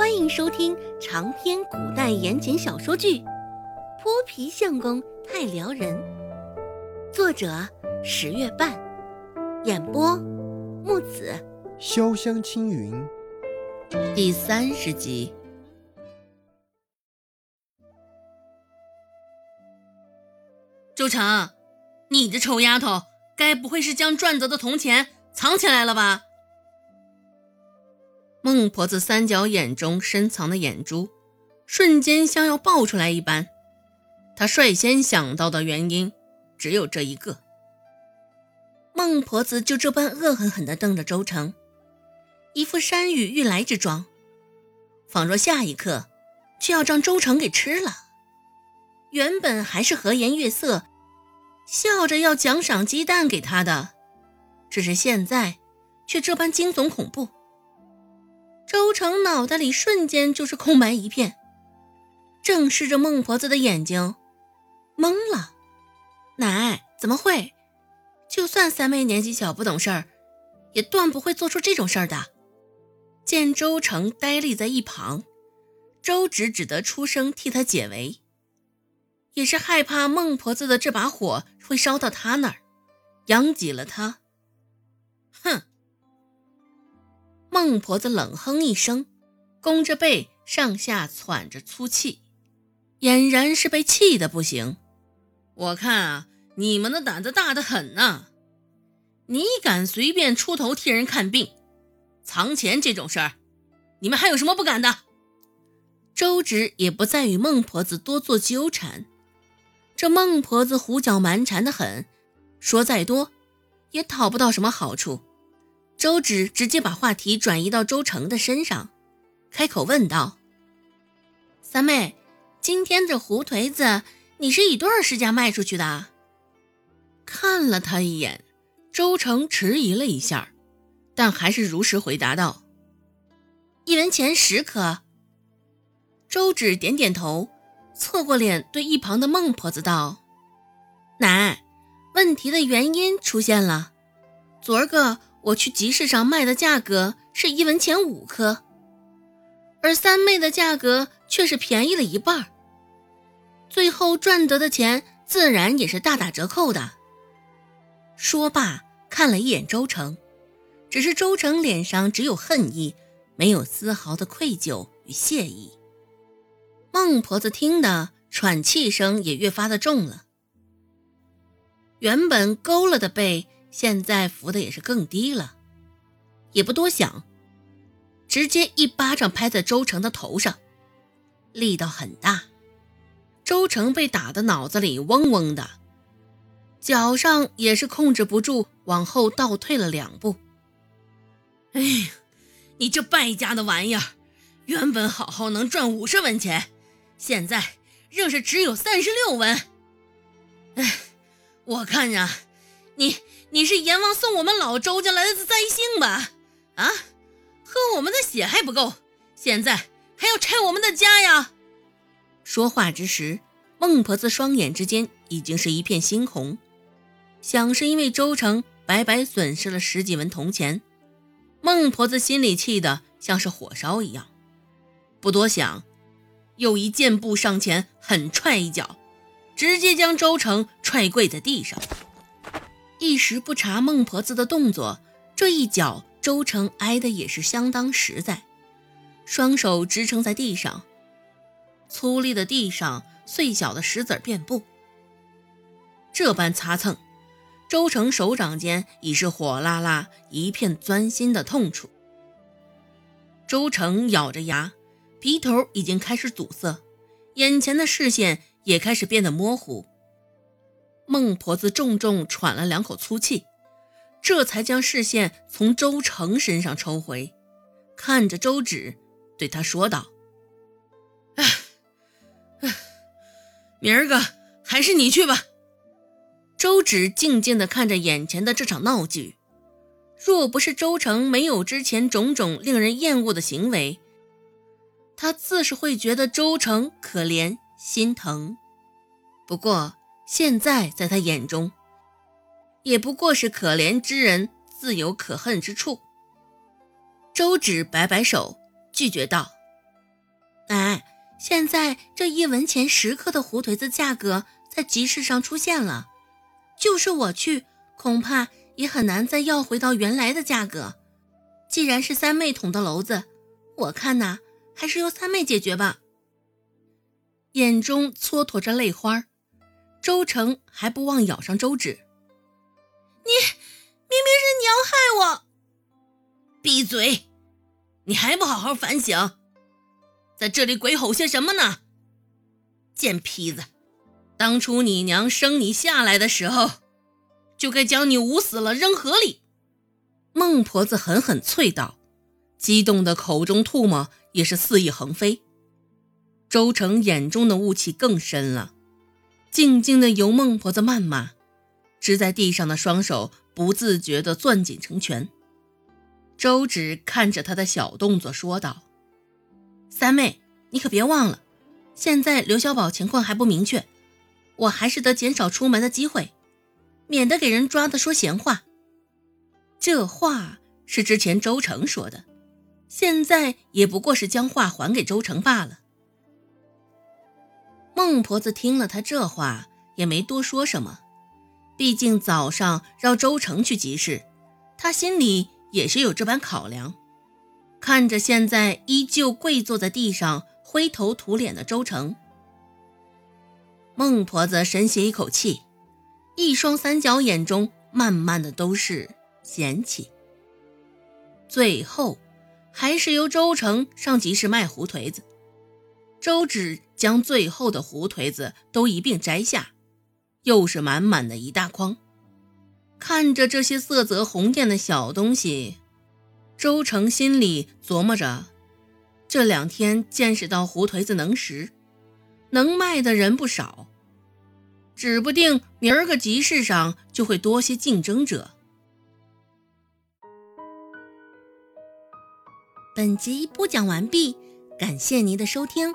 欢迎收听长篇古代言情小说剧《泼皮相公太撩人》，作者十月半，演播木子潇湘青云，第三十集。周成，你这臭丫头，该不会是将赚得的铜钱藏起来了吧？孟婆子三角眼中深藏的眼珠，瞬间像要爆出来一般。她率先想到的原因只有这一个。孟婆子就这般恶狠狠地瞪着周成，一副山雨欲来之状，仿若下一刻却要将周成给吃了。原本还是和颜悦色。笑着要奖赏鸡蛋给他的，只是现在却这般惊悚恐怖。周成脑袋里瞬间就是空白一片，正视着孟婆子的眼睛，懵了。奶怎么会？就算三妹年纪小不懂事儿，也断不会做出这种事儿的。见周成呆立在一旁，周芷只得出声替他解围。也是害怕孟婆子的这把火会烧到他那儿，殃及了他。孟婆子冷哼一声，弓着背上下喘着粗气，俨然是被气得不行。我看啊，你们的胆子大得很呐！你敢随便出头替人看病、藏钱这种事儿，你们还有什么不敢的？周芷也不再与孟婆子多做纠缠。这孟婆子胡搅蛮缠的很，说再多也讨不到什么好处。周芷直接把话题转移到周成的身上，开口问道：“三妹，今天这胡颓子，你是以多少市价卖出去的？”看了他一眼，周成迟疑了一下，但还是如实回答道：“一文钱十颗。”周芷点点头。侧过脸对一旁的孟婆子道：“奶，问题的原因出现了。昨儿个我去集市上卖的价格是一文钱五颗，而三妹的价格却是便宜了一半。最后赚得的钱自然也是大打折扣的。”说罢，看了一眼周成，只是周成脸上只有恨意，没有丝毫的愧疚与谢意。孟婆子听得喘气声也越发的重了，原本勾了的背，现在扶的也是更低了，也不多想，直接一巴掌拍在周成的头上，力道很大，周成被打的脑子里嗡嗡的，脚上也是控制不住往后倒退了两步。哎，你这败家的玩意儿，原本好好能赚五十文钱。现在仍是只有三十六文。哎，我看呀，你你是阎王送我们老周家来的灾星吧？啊，喝我们的血还不够，现在还要拆我们的家呀！说话之时，孟婆子双眼之间已经是一片猩红，想是因为周成白白损失了十几文铜钱，孟婆子心里气得像是火烧一样，不多想。又一箭步上前，狠踹一脚，直接将周成踹跪在地上。一时不察孟婆子的动作，这一脚周成挨的也是相当实在，双手支撑在地上，粗粝的地上碎小的石子遍布。这般擦蹭，周成手掌间已是火辣辣一片钻心的痛楚。周成咬着牙。鼻头已经开始堵塞，眼前的视线也开始变得模糊。孟婆子重重喘了两口粗气，这才将视线从周成身上抽回，看着周芷，对他说道：“哎，哎，明儿个还是你去吧。”周芷静静地看着眼前的这场闹剧，若不是周成没有之前种种令人厌恶的行为，他自是会觉得周成可怜心疼，不过现在在他眼中，也不过是可怜之人自有可恨之处。周芷摆摆手，拒绝道：“哎，现在这一文钱十克的胡颓子价格在集市上出现了，就是我去，恐怕也很难再要回到原来的价格。既然是三妹捅的娄子，我看呐，还是由三妹解决吧。眼中蹉跎着泪花，周成还不忘咬上周芷：“你明明是娘害我！闭嘴！你还不好好反省，在这里鬼吼些什么呢？贱坯子，当初你娘生你下来的时候，就该将你捂死了扔河里。”孟婆子狠狠啐道，激动的口中唾沫也是肆意横飞。周成眼中的雾气更深了，静静的由孟婆子谩骂，支在地上的双手不自觉地攥紧成拳。周芷看着他的小动作说道：“三妹，你可别忘了，现在刘小宝情况还不明确，我还是得减少出门的机会，免得给人抓的说闲话。”这话是之前周成说的，现在也不过是将话还给周成罢了。孟婆子听了他这话，也没多说什么。毕竟早上让周成去集市，他心里也是有这般考量。看着现在依旧跪坐在地上灰头土脸的周成，孟婆子深吸一口气，一双三角眼中慢慢的都是嫌弃。最后，还是由周成上集市卖胡颓子。周芷将最后的胡颓子都一并摘下，又是满满的一大筐。看着这些色泽红艳的小东西，周成心里琢磨着：这两天见识到胡颓子能食，能卖的人不少，指不定明儿个集市上就会多些竞争者。本集播讲完毕，感谢您的收听。